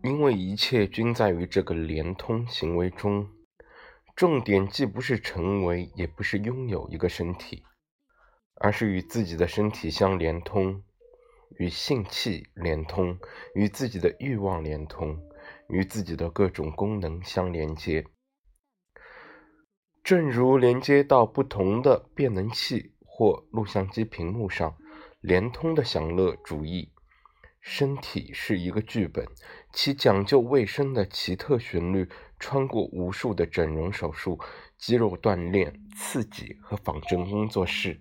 因为一切均在于这个连通行为中，重点既不是成为，也不是拥有一个身体，而是与自己的身体相连通，与性气连通，与自己的欲望连通，与自己的各种功能相连接。正如连接到不同的变能器或录像机屏幕上，连通的享乐主义。身体是一个剧本，其讲究卫生的奇特旋律穿过无数的整容手术、肌肉锻炼、刺激和仿真工作室，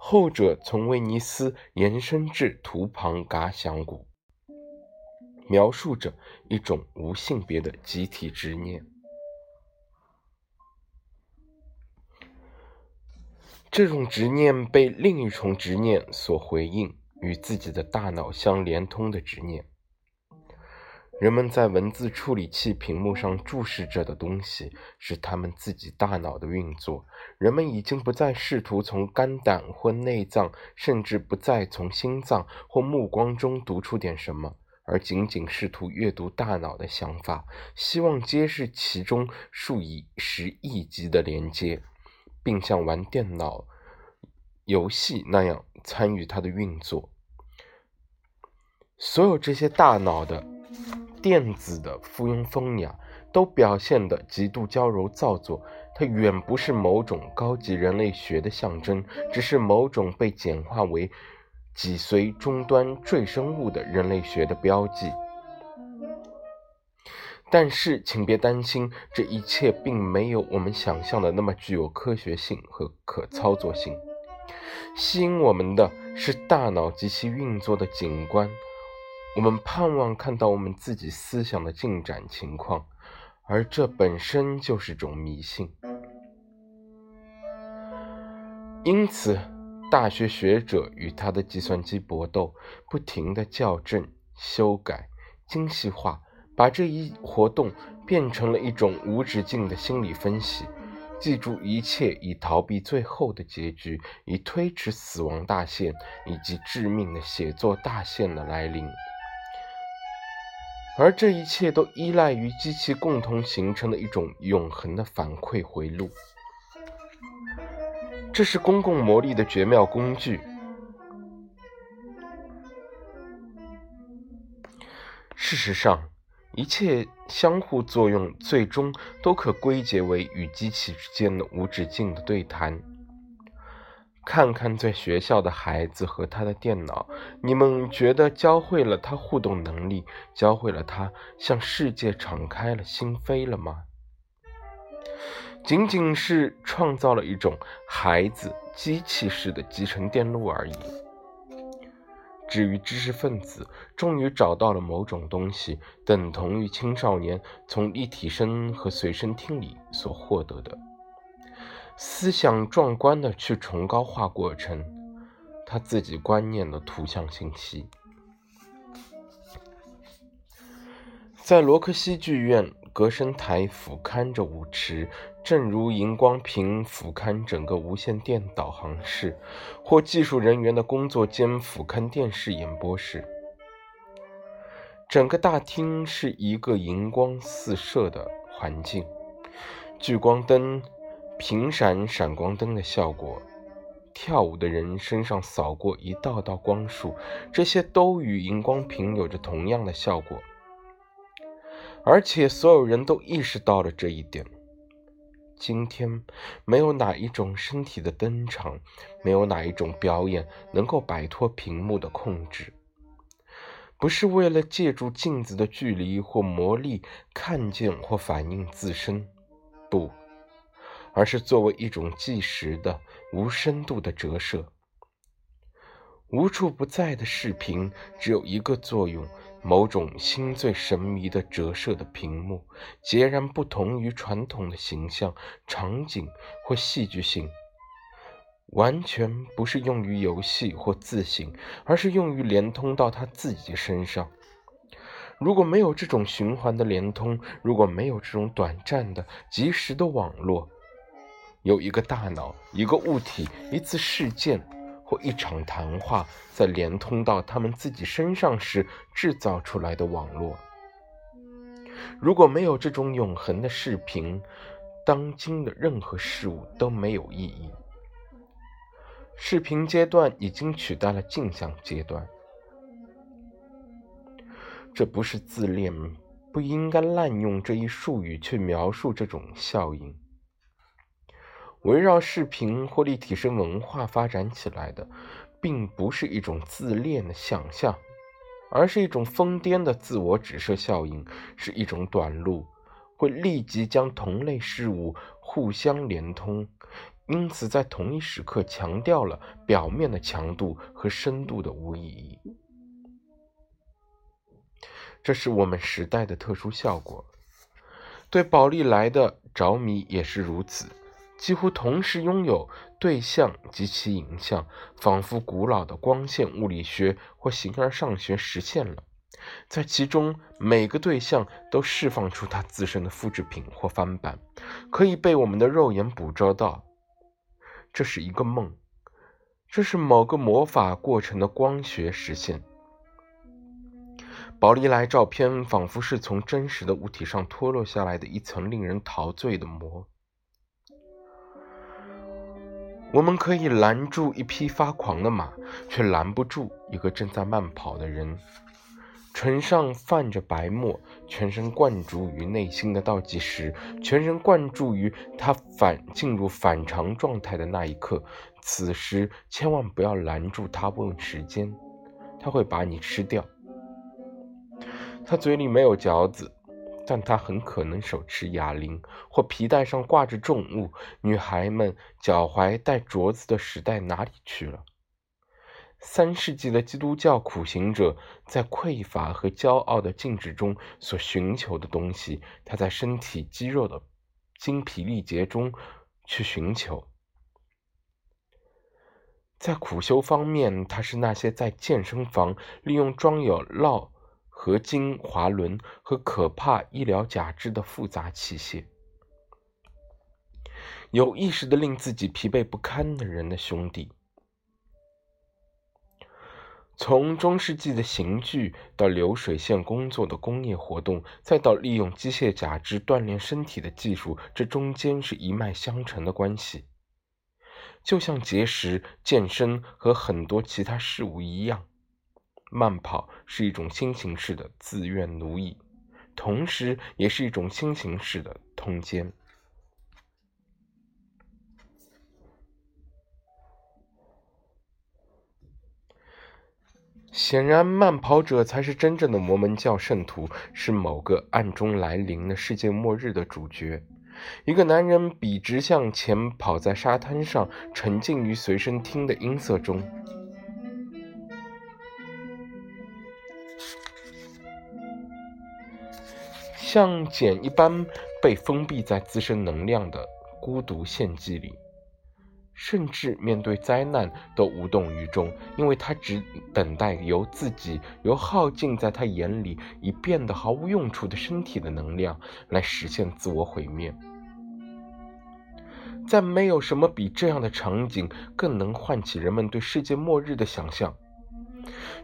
后者从威尼斯延伸至图庞嘎响谷，描述着一种无性别的集体执念。这种执念被另一重执念所回应。与自己的大脑相连通的执念。人们在文字处理器屏幕上注视着的东西，是他们自己大脑的运作。人们已经不再试图从肝胆或内脏，甚至不再从心脏或目光中读出点什么，而仅仅试图阅读大脑的想法，希望揭示其中数以十亿级的连接，并像玩电脑游戏那样。参与它的运作，所有这些大脑的电子的附庸风雅，都表现得极度娇柔造作。它远不是某种高级人类学的象征，只是某种被简化为脊髓终端赘生物的人类学的标记。但是，请别担心，这一切并没有我们想象的那么具有科学性和可操作性。吸引我们的是大脑及其运作的景观，我们盼望看到我们自己思想的进展情况，而这本身就是种迷信。因此，大学学者与他的计算机搏斗，不停的校正、修改、精细化，把这一活动变成了一种无止境的心理分析。记住一切，以逃避最后的结局，以推迟死亡大限以及致命的写作大限的来临。而这一切都依赖于机器共同形成的一种永恒的反馈回路。这是公共魔力的绝妙工具。事实上。一切相互作用，最终都可归结为与机器之间的无止境的对谈。看看在学校的孩子和他的电脑，你们觉得教会了他互动能力，教会了他向世界敞开了心扉了吗？仅仅是创造了一种孩子机器式的集成电路而已。至于知识分子终于找到了某种东西，等同于青少年从立体声和随身听里所获得的思想壮观的去崇高化过程，他自己观念的图像信息，在罗克西剧院。隔声台俯瞰着舞池，正如荧光屏俯瞰整个无线电导航室，或技术人员的工作间俯瞰电视演播室。整个大厅是一个荧光四射的环境，聚光灯、频闪闪光灯的效果，跳舞的人身上扫过一道道光束，这些都与荧光屏有着同样的效果。而且所有人都意识到了这一点。今天，没有哪一种身体的登场，没有哪一种表演能够摆脱屏幕的控制。不是为了借助镜子的距离或魔力看见或反映自身，不，而是作为一种即时的无深度的折射。无处不在的视频只有一个作用。某种心醉神迷的折射的屏幕，截然不同于传统的形象、场景或戏剧性。完全不是用于游戏或自省，而是用于连通到他自己身上。如果没有这种循环的连通，如果没有这种短暂的、及时的网络，有一个大脑、一个物体、一次事件或一场谈话，在连通到他们自己身上时制造出来的网络。如果没有这种永恒的视频，当今的任何事物都没有意义。视频阶段已经取代了镜像阶段。这不是自恋，不应该滥用这一术语去描述这种效应。围绕视频或立体声文化发展起来的，并不是一种自恋的想象，而是一种疯癫的自我指涉效应，是一种短路，会立即将同类事物互相连通，因此在同一时刻强调了表面的强度和深度的无意义。这是我们时代的特殊效果。对宝丽来的着迷也是如此，几乎同时拥有对象及其影像，仿佛古老的光线物理学或形而上学实现了，在其中每个对象都释放出它自身的复制品或翻版，可以被我们的肉眼捕捉到。这是一个梦，这是某个魔法过程的光学实现。宝丽来照片仿佛是从真实的物体上脱落下来的一层令人陶醉的膜。我们可以拦住一匹发狂的马，却拦不住一个正在慢跑的人。唇上泛着白沫，全神贯注于内心的倒计时，全神贯注于他反进入反常状态的那一刻。此时千万不要拦住他问时间，他会把你吃掉。他嘴里没有嚼子，但他很可能手持哑铃，或皮带上挂着重物。女孩们脚踝戴镯子的时代哪里去了？三世纪的基督教苦行者在匮乏和骄傲的静止中所寻求的东西，他在身体肌肉的精疲力竭中去寻求。在苦修方面，他是那些在健身房利用装有烙。合金滑轮和可怕医疗假肢的复杂器械，有意识的令自己疲惫不堪的人的兄弟。从中世纪的刑具到流水线工作的工业活动，再到利用机械假肢锻炼身体的技术，这中间是一脉相承的关系，就像节食、健身和很多其他事物一样。慢跑是一种新形式的自愿奴役，同时也是一种新形式的通奸。显然，慢跑者才是真正的摩门教圣徒，是某个暗中来临的世界末日的主角。一个男人笔直向前跑在沙滩上，沉浸于随身听的音色中。像茧一般被封闭在自身能量的孤独献祭里，甚至面对灾难都无动于衷，因为他只等待由自己由耗尽在他眼里已变得毫无用处的身体的能量来实现自我毁灭。再没有什么比这样的场景更能唤起人们对世界末日的想象。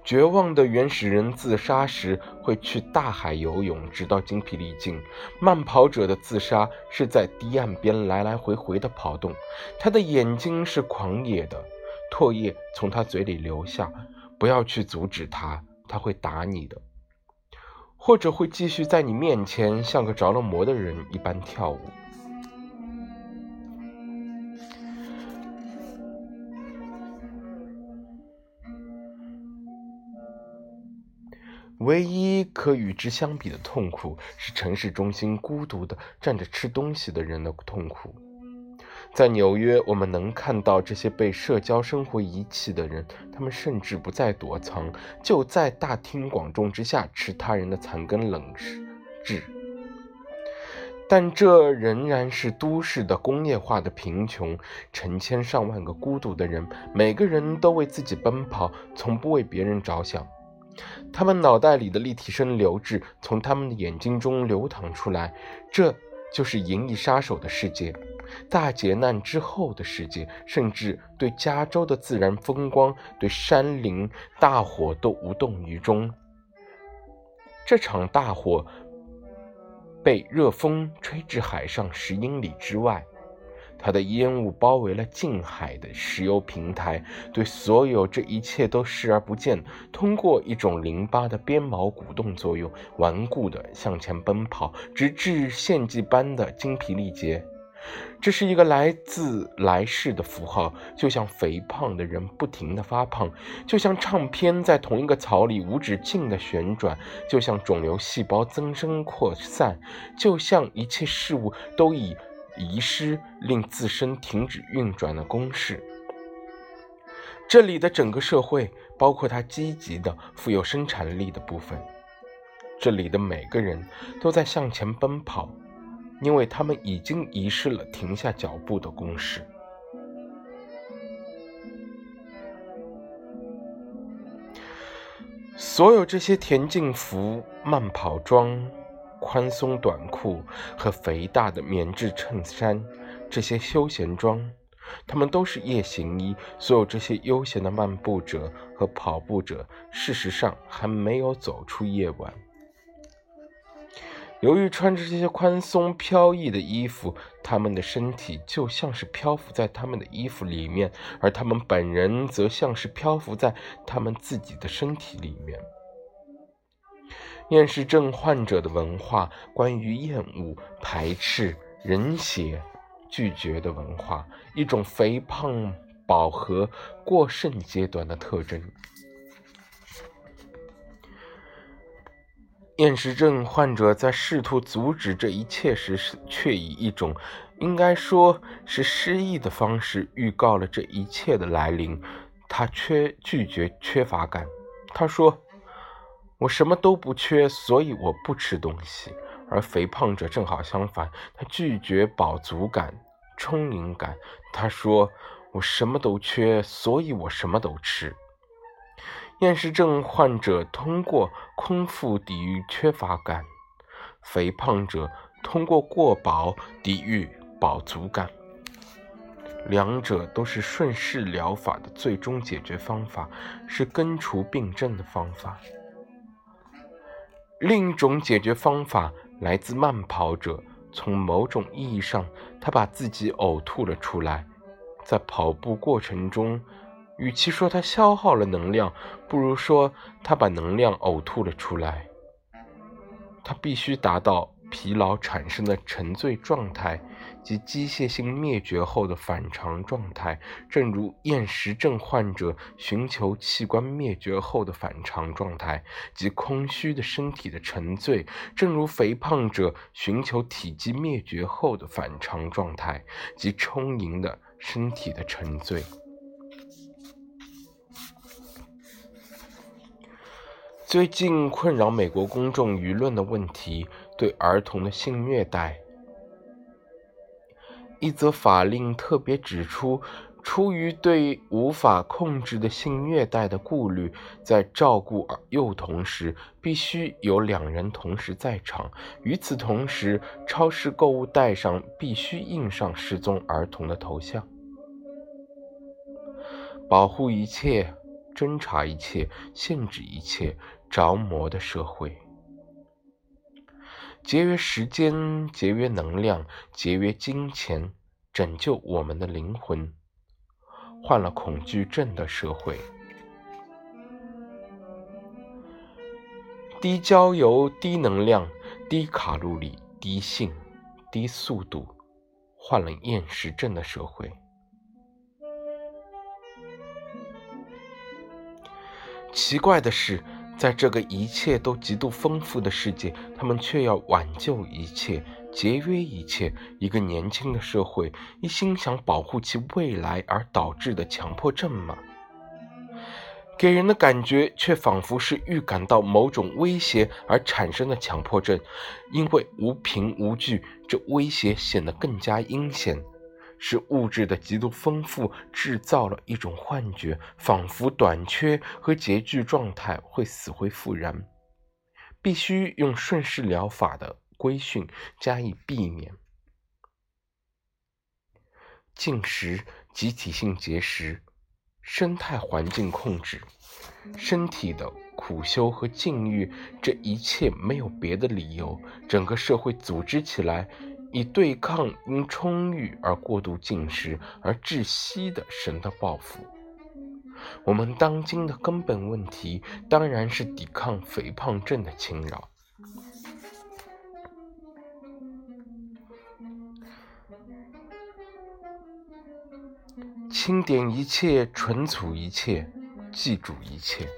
绝望的原始人自杀时会去大海游泳，直到精疲力尽。慢跑者的自杀是在堤岸边来来回回的跑动。他的眼睛是狂野的，唾液从他嘴里流下。不要去阻止他，他会打你的，或者会继续在你面前像个着了魔的人一般跳舞。唯一可与之相比的痛苦，是城市中心孤独的站着吃东西的人的痛苦。在纽约，我们能看到这些被社交生活遗弃的人，他们甚至不再躲藏，就在大庭广众之下吃他人的残羹冷炙。但这仍然是都市的工业化的贫穷，成千上万个孤独的人，每个人都为自己奔跑，从不为别人着想。他们脑袋里的立体声流质从他们的眼睛中流淌出来，这就是银翼杀手的世界，大劫难之后的世界，甚至对加州的自然风光、对山林大火都无动于衷。这场大火。被热风吹至海上十英里之外，它的烟雾包围了近海的石油平台，对所有这一切都视而不见。通过一种淋巴的鞭毛鼓动作用，顽固地向前奔跑，直至献祭般的精疲力竭。这是一个来自来世的符号，就像肥胖的人不停地发胖，就像唱片在同一个槽里无止境地旋转，就像肿瘤细胞增生扩散，就像一切事物都以遗失令自身停止运转的公式。这里的整个社会，包括它积极的、富有生产力的部分，这里的每个人都在向前奔跑。因为他们已经遗失了停下脚步的公式。所有这些田径服、慢跑装、宽松短裤和肥大的棉质衬衫，这些休闲装，他们都是夜行衣。所有这些悠闲的漫步者和跑步者，事实上还没有走出夜晚。由于穿着这些宽松飘逸的衣服，他们的身体就像是漂浮在他们的衣服里面，而他们本人则像是漂浮在他们自己的身体里面。厌食症患者的文化，关于厌恶、排斥、人血、拒绝的文化，一种肥胖、饱和、过剩阶段的特征。厌食症患者在试图阻止这一切时，却以一种应该说是失意的方式预告了这一切的来临。他缺拒绝缺乏感。他说：“我什么都不缺，所以我不吃东西。”而肥胖者正好相反，他拒绝饱足感、充盈感。他说：“我什么都缺，所以我什么都吃。”厌食症患者通过空腹抵御缺乏感，肥胖者通过过饱抵御饱足感。两者都是顺势疗法的最终解决方法，是根除病症的方法。另一种解决方法来自慢跑者，从某种意义上，他把自己呕吐了出来，在跑步过程中。与其说他消耗了能量，不如说他把能量呕吐了出来。他必须达到疲劳产生的沉醉状态及机械性灭绝后的反常状态，正如厌食症患者寻求器官灭绝后的反常状态及空虚的身体的沉醉，正如肥胖者寻求体积灭绝后的反常状态及充盈的身体的沉醉。最近困扰美国公众舆论的问题，对儿童的性虐待。一则法令特别指出，出于对无法控制的性虐待的顾虑，在照顾幼童时，必须有两人同时在场。与此同时，超市购物袋上必须印上失踪儿童的头像。保护一切，侦查一切，限制一切。着魔的社会，节约时间，节约能量，节约金钱，拯救我们的灵魂。患了恐惧症的社会，低焦油、低能量、低卡路里、低性、低速度，患了厌食症的社会。奇怪的是。在这个一切都极度丰富的世界，他们却要挽救一切、节约一切。一个年轻的社会，一心想保护其未来而导致的强迫症吗？给人的感觉却仿佛是预感到某种威胁而产生的强迫症，因为无凭无据，这威胁显得更加阴险。是物质的极度丰富制造了一种幻觉，仿佛短缺和拮据状态会死灰复燃，必须用顺势疗法的规训加以避免。进食、集体性节食。生态环境控制，身体的苦修和禁欲，这一切没有别的理由。整个社会组织起来，以对抗因充裕而过度进食而窒息的神的报复。我们当今的根本问题，当然是抵抗肥胖症的侵扰。清点一切，存储一切，记住一切。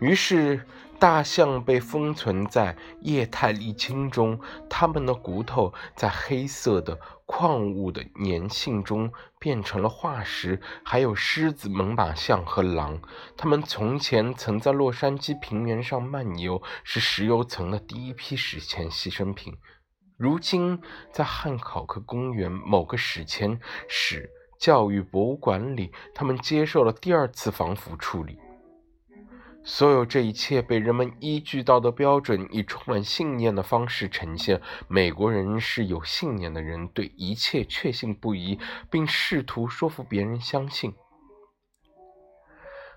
于是，大象被封存在液态沥青中，它们的骨头在黑色的矿物的粘性中变成了化石。还有狮子、猛犸象和狼，它们从前曾在洛杉矶平原上漫游，是石油层的第一批史前牺牲品。如今，在汉考克公园某个史前史。教育博物馆里，他们接受了第二次防腐处理。所有这一切被人们依据道德标准，以充满信念的方式呈现。美国人是有信念的人，对一切确信不疑，并试图说服别人相信。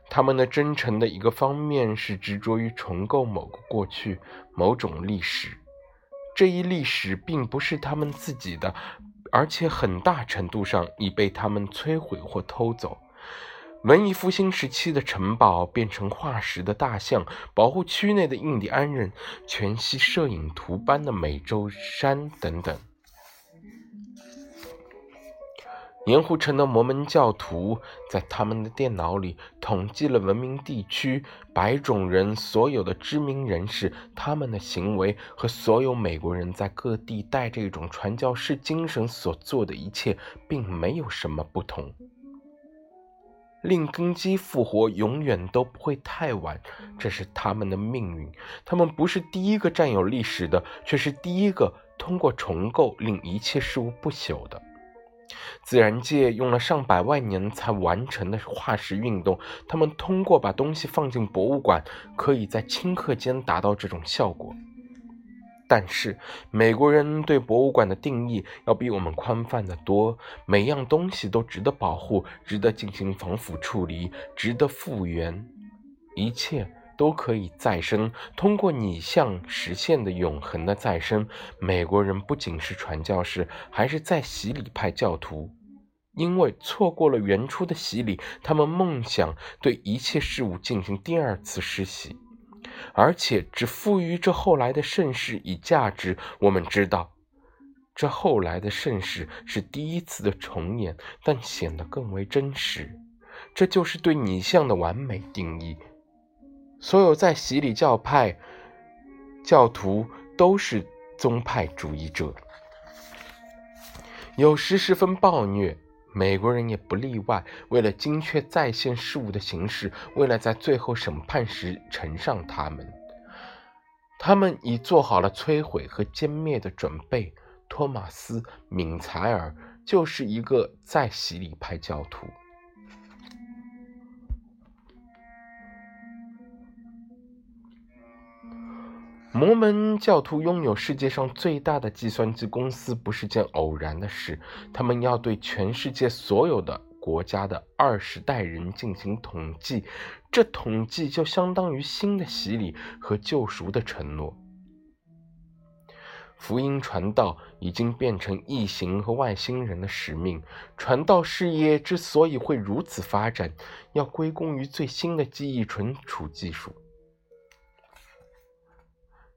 他们的真诚的一个方面是执着于重构某个过去、某种历史。这一历史并不是他们自己的。而且很大程度上已被他们摧毁或偷走。文艺复兴时期的城堡变成化石的大象，保护区内的印第安人，全息摄影图般的美洲山等等。盐湖城的摩门教徒在他们的电脑里统计了文明地区白种人所有的知名人士，他们的行为和所有美国人在各地带这种传教士精神所做的一切，并没有什么不同。令根基复活永远都不会太晚，这是他们的命运。他们不是第一个占有历史的，却是第一个通过重构令一切事物不朽的。自然界用了上百万年才完成的化石运动，他们通过把东西放进博物馆，可以在顷刻间达到这种效果。但是美国人对博物馆的定义要比我们宽泛的多，每样东西都值得保护，值得进行防腐处理，值得复原，一切。都可以再生，通过拟像实现的永恒的再生。美国人不仅是传教士，还是在洗礼派教徒，因为错过了原初的洗礼，他们梦想对一切事物进行第二次施洗，而且只赋予这后来的盛世以价值。我们知道，这后来的盛世是第一次的重演，但显得更为真实。这就是对拟像的完美定义。所有在洗礼教派教徒都是宗派主义者，有时十分暴虐，美国人也不例外。为了精确再现事物的形式，为了在最后审判时呈上他们，他们已做好了摧毁和歼灭的准备。托马斯·敏采尔就是一个在洗礼派教徒。摩门教徒拥有世界上最大的计算机公司不是件偶然的事。他们要对全世界所有的国家的二十代人进行统计，这统计就相当于新的洗礼和救赎的承诺。福音传道已经变成异形和外星人的使命。传道事业之所以会如此发展，要归功于最新的记忆存储技术。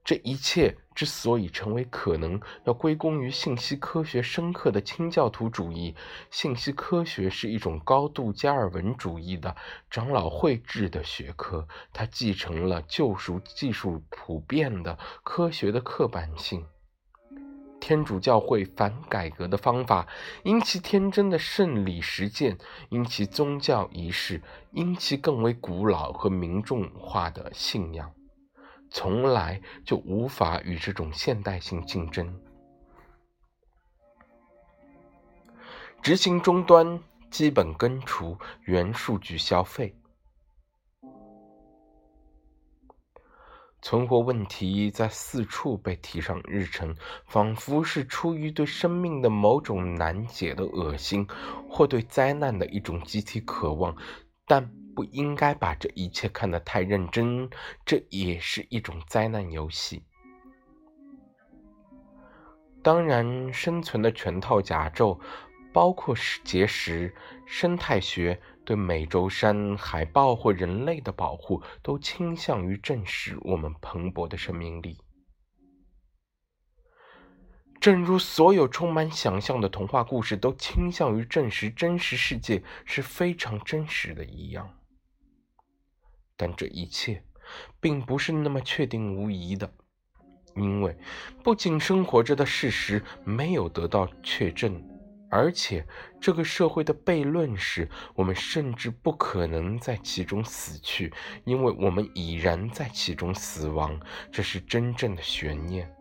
这一切之所以成为可能，要归功于信息科学深刻的清教徒主义。信息科学是一种高度加尔文主义的长老会制的学科，它继承了救赎技术普遍的科学的刻板性。天主教会反改革的方法，因其天真的圣礼实践，因其宗教仪式，因其更为古老和民众化的信仰，从来就无法与这种现代性竞争。执行终端，基本根除，原数据消费。存活问题在四处被提上日程，仿佛是出于对生命的某种难解的恶心，或对灾难的一种集体渴望。但不应该把这一切看得太认真，这也是一种灾难游戏。当然，生存的全套甲胄，包括结石、生态学。对美洲山海豹或人类的保护，都倾向于证实我们蓬勃的生命力。正如所有充满想象的童话故事都倾向于证实真实世界是非常真实的一样。但这一切并不是那么确定无疑的，因为不仅生活着的事实没有得到确证。而且，这个社会的悖论是：我们甚至不可能在其中死去，因为我们已然在其中死亡。这是真正的悬念。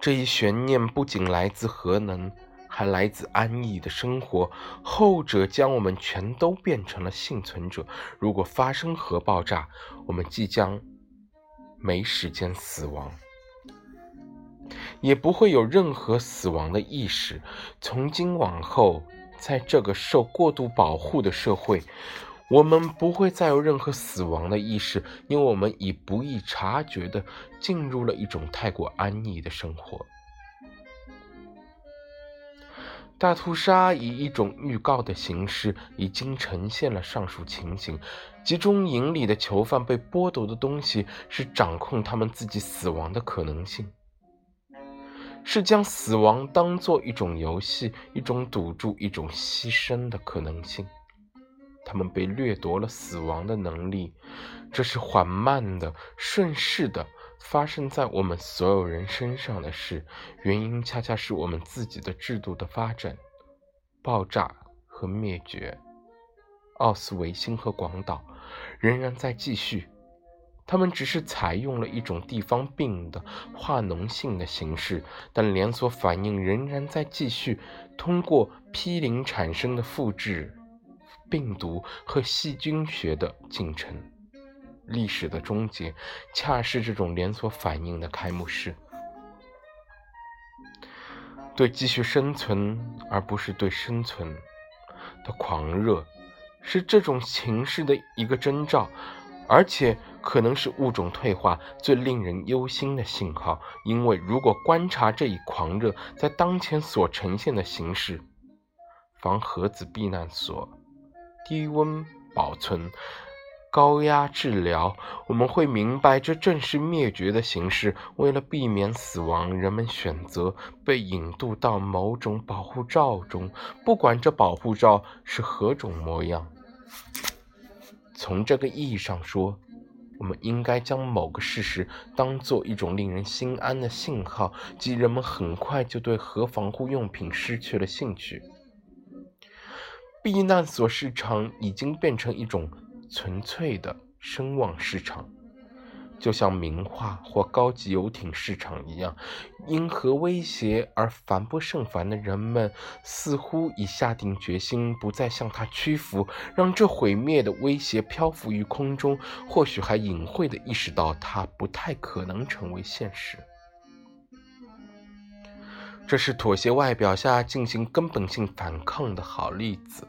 这一悬念不仅来自核能，还来自安逸的生活。后者将我们全都变成了幸存者。如果发生核爆炸，我们即将没时间死亡。也不会有任何死亡的意识。从今往后，在这个受过度保护的社会，我们不会再有任何死亡的意识，因为我们已不易察觉地进入了一种太过安逸的生活。大屠杀以一种预告的形式已经呈现了上述情形：集中营里的囚犯被剥夺的东西是掌控他们自己死亡的可能性。是将死亡当做一种游戏、一种赌注、一种牺牲的可能性。他们被掠夺了死亡的能力，这是缓慢的、顺势的发生在我们所有人身上的事。原因恰恰是我们自己的制度的发展、爆炸和灭绝。奥斯维辛和广岛仍然在继续。他们只是采用了一种地方病的化脓性的形式，但连锁反应仍然在继续。通过批零产生的复制病毒和细菌学的进程，历史的终结恰是这种连锁反应的开幕式。对继续生存而不是对生存的狂热，是这种形式的一个征兆。而且可能是物种退化最令人忧心的信号，因为如果观察这一狂热在当前所呈现的形式——防核子避难所、低温保存、高压治疗，我们会明白这正是灭绝的形式。为了避免死亡，人们选择被引渡到某种保护罩中，不管这保护罩是何种模样。从这个意义上说，我们应该将某个事实当做一种令人心安的信号，即人们很快就对核防护用品失去了兴趣。避难所市场已经变成一种纯粹的声望市场。就像名画或高级游艇市场一样，因核威胁而烦不胜烦的人们，似乎已下定决心不再向它屈服，让这毁灭的威胁漂浮于空中，或许还隐晦地意识到它不太可能成为现实。这是妥协外表下进行根本性反抗的好例子。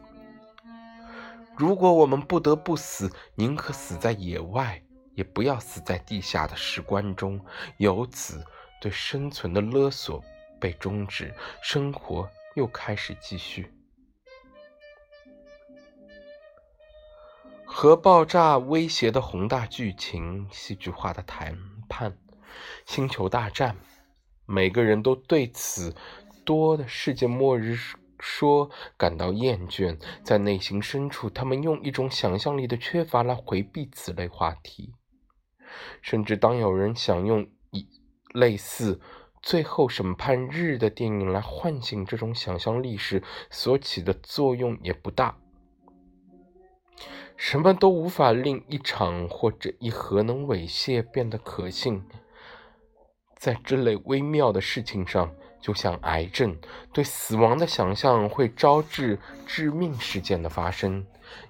如果我们不得不死，宁可死在野外。也不要死在地下的石棺中，由此对生存的勒索被终止，生活又开始继续。核爆炸威胁的宏大剧情，戏剧化的谈判，星球大战，每个人都对此多的世界末日说感到厌倦，在内心深处，他们用一种想象力的缺乏来回避此类话题。甚至当有人想用一类似《最后审判日》的电影来唤醒这种想象力时，所起的作用也不大。什么都无法令一场或者一核能猥亵变得可信。在这类微妙的事情上，就像癌症，对死亡的想象会招致致命事件的发生。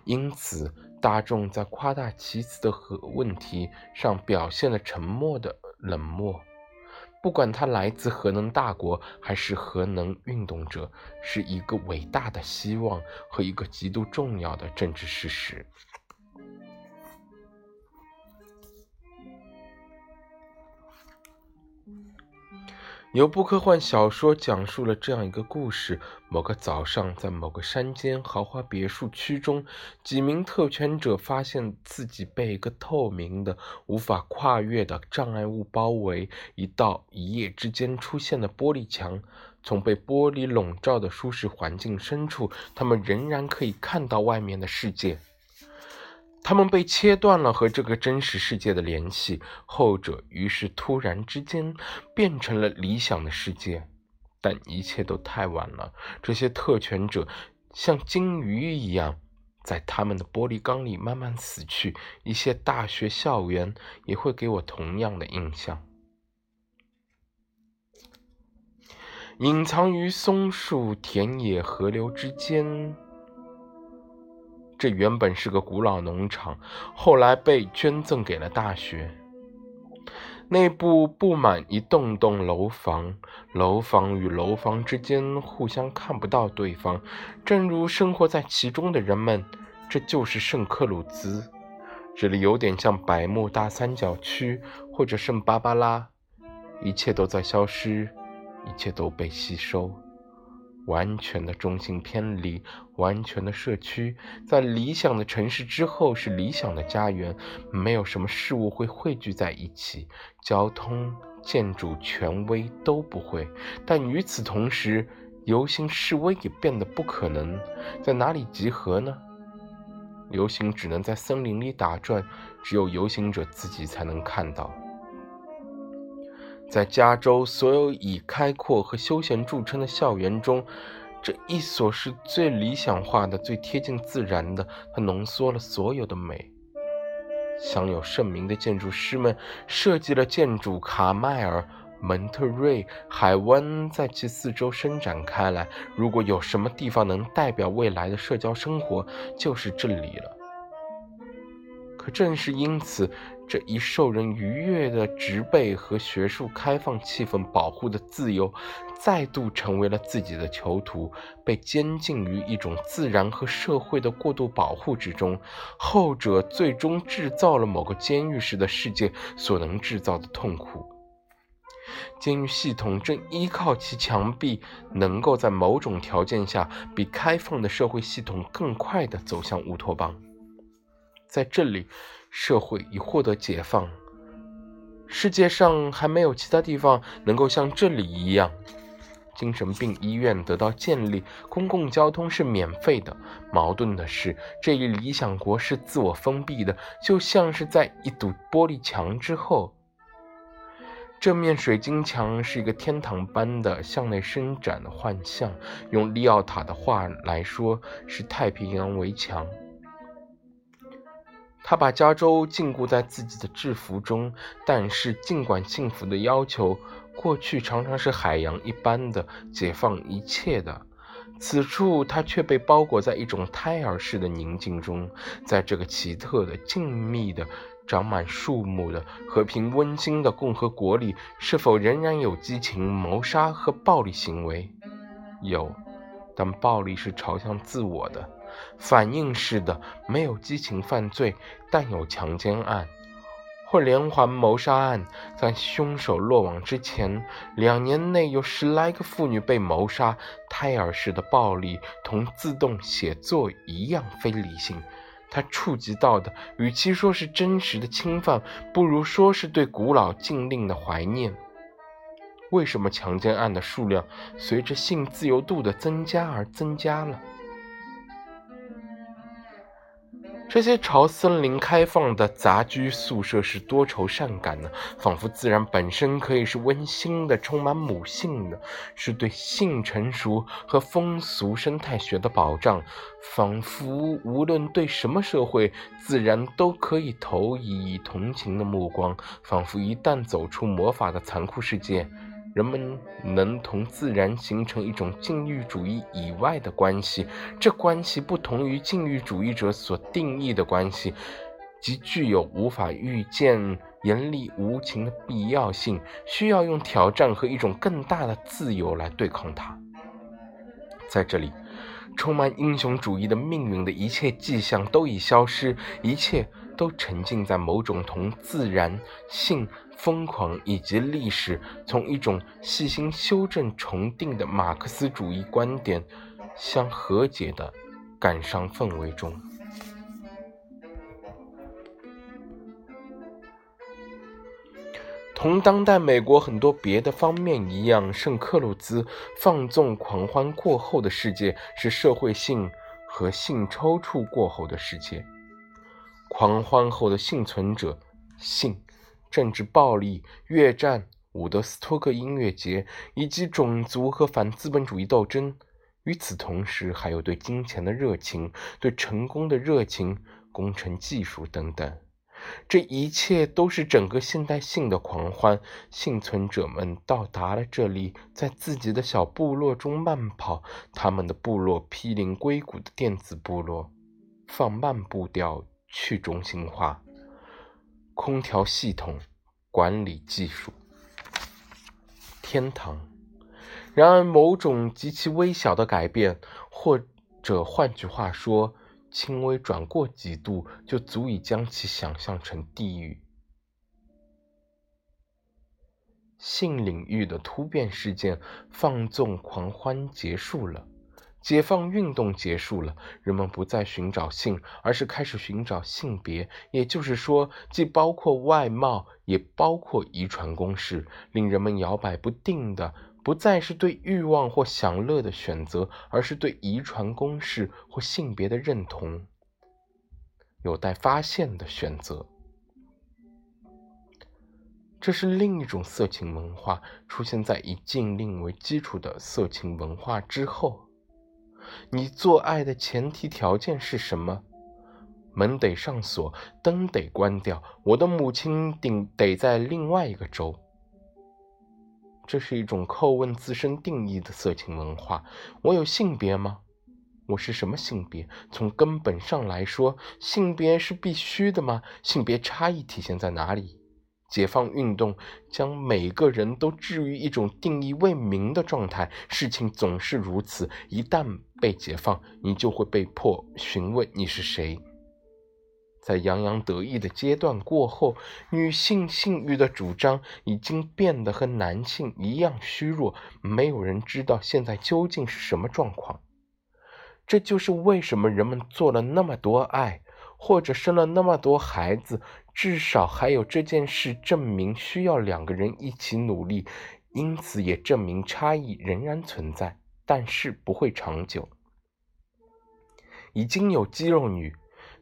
因此，大众在夸大其词的核问题上表现了沉默的冷漠。不管他来自核能大国还是核能运动者，是一个伟大的希望和一个极度重要的政治事实。有部科幻小说讲述了这样一个故事：某个早上，在某个山间豪华别墅区中，几名特权者发现自己被一个透明的、无法跨越的障碍物包围。一道一夜之间出现的玻璃墙，从被玻璃笼罩的舒适环境深处，他们仍然可以看到外面的世界。他们被切断了和这个真实世界的联系，后者于是突然之间变成了理想的世界。但一切都太晚了，这些特权者像鲸鱼一样，在他们的玻璃缸里慢慢死去。一些大学校园也会给我同样的印象。隐藏于松树、田野、河流之间。这原本是个古老农场，后来被捐赠给了大学。内部布满一栋栋楼房，楼房与楼房之间互相看不到对方，正如生活在其中的人们。这就是圣克鲁兹，这里有点像百慕大三角区或者圣巴巴拉，一切都在消失，一切都被吸收。完全的中心偏离，完全的社区，在理想的城市之后是理想的家园。没有什么事物会汇聚在一起，交通、建筑、权威都不会。但与此同时，游行示威也变得不可能。在哪里集合呢？游行只能在森林里打转，只有游行者自己才能看到。在加州所有以开阔和休闲著称的校园中，这一所是最理想化的、最贴近自然的。它浓缩了所有的美。享有盛名的建筑师们设计了建筑，卡迈尔、蒙特瑞、海湾在其四周伸展开来。如果有什么地方能代表未来的社交生活，就是这里了。正是因此，这一受人愉悦的植被和学术开放气氛保护的自由，再度成为了自己的囚徒，被监禁于一种自然和社会的过度保护之中。后者最终制造了某个监狱式的世界所能制造的痛苦。监狱系统正依靠其墙壁，能够在某种条件下，比开放的社会系统更快地走向乌托邦。在这里，社会已获得解放。世界上还没有其他地方能够像这里一样，精神病医院得到建立，公共交通是免费的。矛盾的是，这一理想国是自我封闭的，就像是在一堵玻璃墙之后。这面水晶墙是一个天堂般的向内伸展的幻象，用利奥塔的话来说，是太平洋围墙。他把加州禁锢在自己的制服中，但是尽管幸福的要求过去常常是海洋一般的解放一切的，此处他却被包裹在一种胎儿式的宁静中。在这个奇特的、静谧的、长满树木的、和平温馨的共和国里，是否仍然有激情、谋杀和暴力行为？有，但暴力是朝向自我的。反应式的，没有激情犯罪，但有强奸案或连环谋杀案。在凶手落网之前，两年内有十来个妇女被谋杀。胎儿式的暴力同自动写作一样非理性。它触及到的，与其说是真实的侵犯，不如说是对古老禁令的怀念。为什么强奸案的数量随着性自由度的增加而增加了？这些朝森林开放的杂居宿舍是多愁善感的，仿佛自然本身可以是温馨的、充满母性的，是对性成熟和风俗生态学的保障。仿佛无论对什么社会，自然都可以投以同情的目光。仿佛一旦走出魔法的残酷世界。人们能同自然形成一种禁欲主义以外的关系，这关系不同于禁欲主义者所定义的关系，即具有无法预见、严厉无情的必要性，需要用挑战和一种更大的自由来对抗它。在这里，充满英雄主义的命运的一切迹象都已消失，一切都沉浸在某种同自然性。疯狂以及历史从一种细心修正重定的马克思主义观点相和解的感伤氛围中，同当代美国很多别的方面一样，圣克鲁兹放纵狂欢过后的世界是社会性和性抽搐过后的世界，狂欢后的幸存者性。政治暴力、越战、伍德斯托克音乐节，以及种族和反资本主义斗争。与此同时，还有对金钱的热情、对成功的热情、工程技术等等。这一切都是整个现代性的狂欢。幸存者们到达了这里，在自己的小部落中慢跑。他们的部落毗邻硅谷的电子部落，放慢步调，去中心化。空调系统管理技术，天堂。然而，某种极其微小的改变，或者换句话说，轻微转过几度，就足以将其想象成地狱。性领域的突变事件，放纵狂欢结束了。解放运动结束了，人们不再寻找性，而是开始寻找性别。也就是说，既包括外貌，也包括遗传公式。令人们摇摆不定的，不再是对欲望或享乐的选择，而是对遗传公式或性别的认同。有待发现的选择。这是另一种色情文化出现在以禁令为基础的色情文化之后。你做爱的前提条件是什么？门得上锁，灯得关掉。我的母亲定得在另外一个州。这是一种叩问自身定义的色情文化。我有性别吗？我是什么性别？从根本上来说，性别是必须的吗？性别差异体现在哪里？解放运动将每个人都置于一种定义未明的状态。事情总是如此，一旦被解放，你就会被迫询问你是谁。在洋洋得意的阶段过后，女性性欲的主张已经变得和男性一样虚弱。没有人知道现在究竟是什么状况。这就是为什么人们做了那么多爱，或者生了那么多孩子。至少还有这件事证明需要两个人一起努力，因此也证明差异仍然存在，但是不会长久。已经有肌肉女，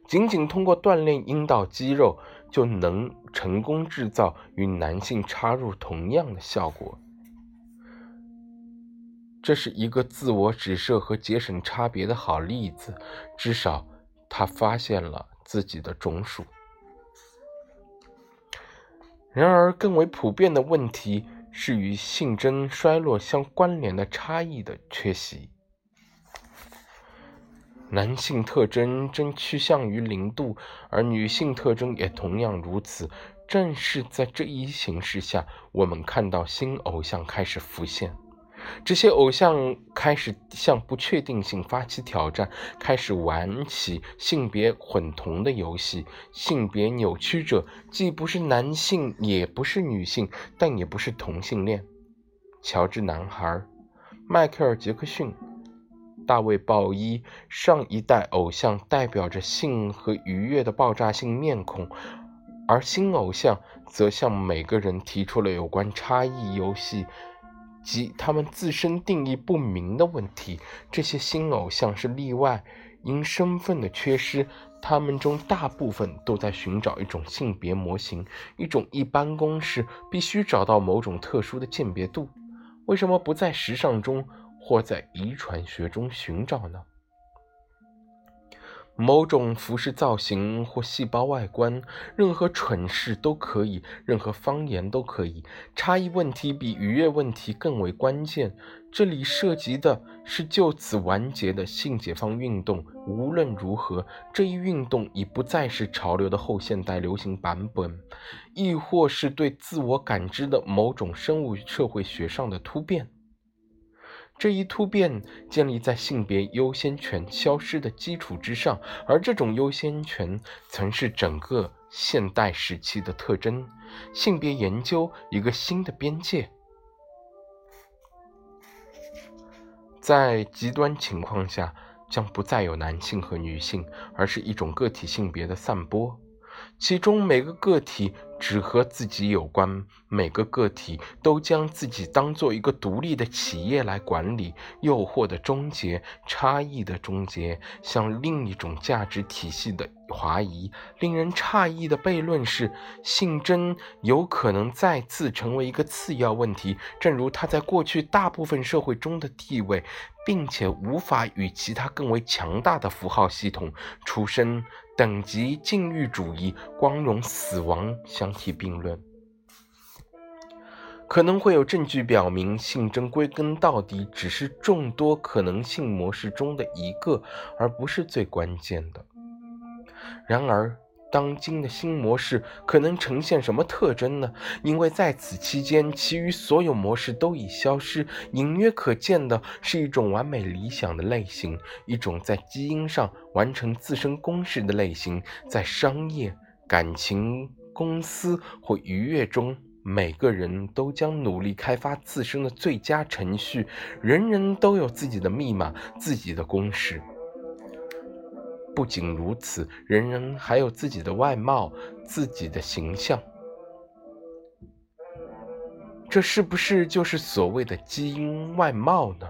仅仅通过锻炼阴道肌肉就能成功制造与男性插入同样的效果。这是一个自我指涉和节省差别的好例子，至少他发现了自己的种属。然而，更为普遍的问题是与性征衰落相关联的差异的缺席。男性特征正趋向于零度，而女性特征也同样如此。正是在这一形势下，我们看到新偶像开始浮现。这些偶像开始向不确定性发起挑战，开始玩起性别混同的游戏。性别扭曲者既不是男性，也不是女性，但也不是同性恋。乔治男孩、迈克尔·杰克逊、大卫·鲍伊，上一代偶像代表着性和愉悦的爆炸性面孔，而新偶像则向每个人提出了有关差异游戏。及他们自身定义不明的问题。这些新偶像是例外，因身份的缺失，他们中大部分都在寻找一种性别模型，一种一般公式，必须找到某种特殊的鉴别度。为什么不在时尚中或在遗传学中寻找呢？某种服饰造型或细胞外观，任何蠢事都可以，任何方言都可以。差异问题比愉悦问题更为关键。这里涉及的是就此完结的性解放运动。无论如何，这一运动已不再是潮流的后现代流行版本，亦或是对自我感知的某种生物社会学上的突变。这一突变建立在性别优先权消失的基础之上，而这种优先权曾是整个现代时期的特征。性别研究一个新的边界，在极端情况下将不再有男性和女性，而是一种个体性别的散播。其中每个个体只和自己有关，每个个体都将自己当做一个独立的企业来管理。诱惑的终结，差异的终结，向另一种价值体系的华移。令人诧异的悖论是，性征有可能再次成为一个次要问题，正如它在过去大部分社会中的地位。并且无法与其他更为强大的符号系统——出生、等级、禁欲主义、光荣、死亡——相相提并论。可能会有证据表明，性征归根到底只是众多可能性模式中的一个，而不是最关键的。然而，当今的新模式可能呈现什么特征呢？因为在此期间，其余所有模式都已消失。隐约可见的是一种完美理想的类型，一种在基因上完成自身公式的类型。在商业、感情、公司或愉悦中，每个人都将努力开发自身的最佳程序。人人都有自己的密码，自己的公式。不仅如此，人人还有自己的外貌、自己的形象。这是不是就是所谓的基因外貌呢